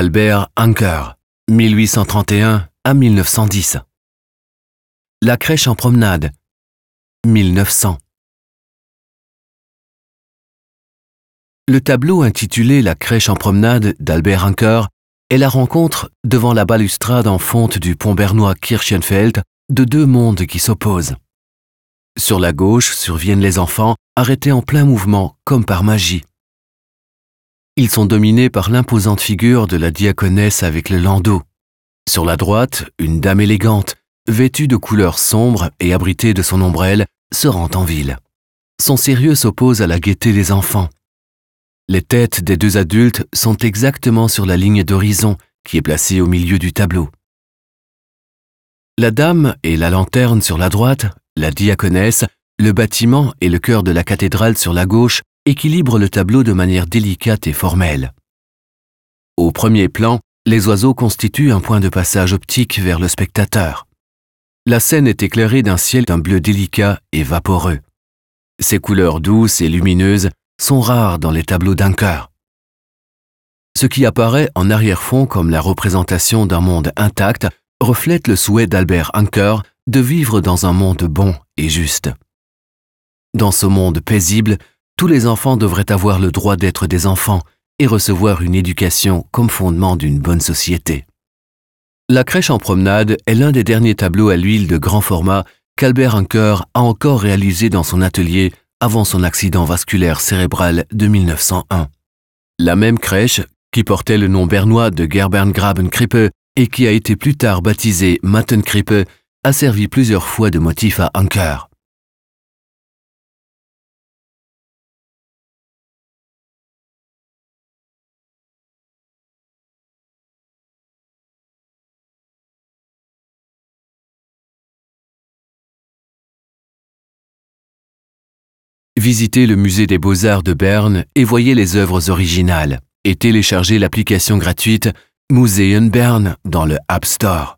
Albert Anker, 1831 à 1910. La crèche en promenade, 1900. Le tableau intitulé La crèche en promenade d'Albert Anker est la rencontre devant la balustrade en fonte du pont bernois Kirchenfeld de deux mondes qui s'opposent. Sur la gauche surviennent les enfants, arrêtés en plein mouvement, comme par magie. Ils sont dominés par l'imposante figure de la diaconesse avec le landau. Sur la droite, une dame élégante, vêtue de couleurs sombres et abritée de son ombrelle, se rend en ville. Son sérieux s'oppose à la gaieté des enfants. Les têtes des deux adultes sont exactement sur la ligne d'horizon qui est placée au milieu du tableau. La dame et la lanterne sur la droite, la diaconesse, le bâtiment et le cœur de la cathédrale sur la gauche équilibrent le tableau de manière délicate et formelle. Au premier plan, les oiseaux constituent un point de passage optique vers le spectateur. La scène est éclairée d'un ciel d'un bleu délicat et vaporeux. Ces couleurs douces et lumineuses sont rares dans les tableaux d'un. Ce qui apparaît en arrière-fond comme la représentation d'un monde intact reflète le souhait d'Albert Anker de vivre dans un monde bon et juste. Dans ce monde paisible, tous les enfants devraient avoir le droit d'être des enfants et recevoir une éducation comme fondement d'une bonne société. La crèche en promenade est l'un des derniers tableaux à l'huile de grand format qu'Albert Anker a encore réalisé dans son atelier avant son accident vasculaire cérébral de 1901. La même crèche, qui portait le nom bernois de Gerberngrabenkrippe et qui a été plus tard baptisée Mattenkrippe, a servi plusieurs fois de motif à Anker. Visitez le musée des beaux-arts de Berne et voyez les œuvres originales et téléchargez l'application gratuite Museum Bern dans le App Store.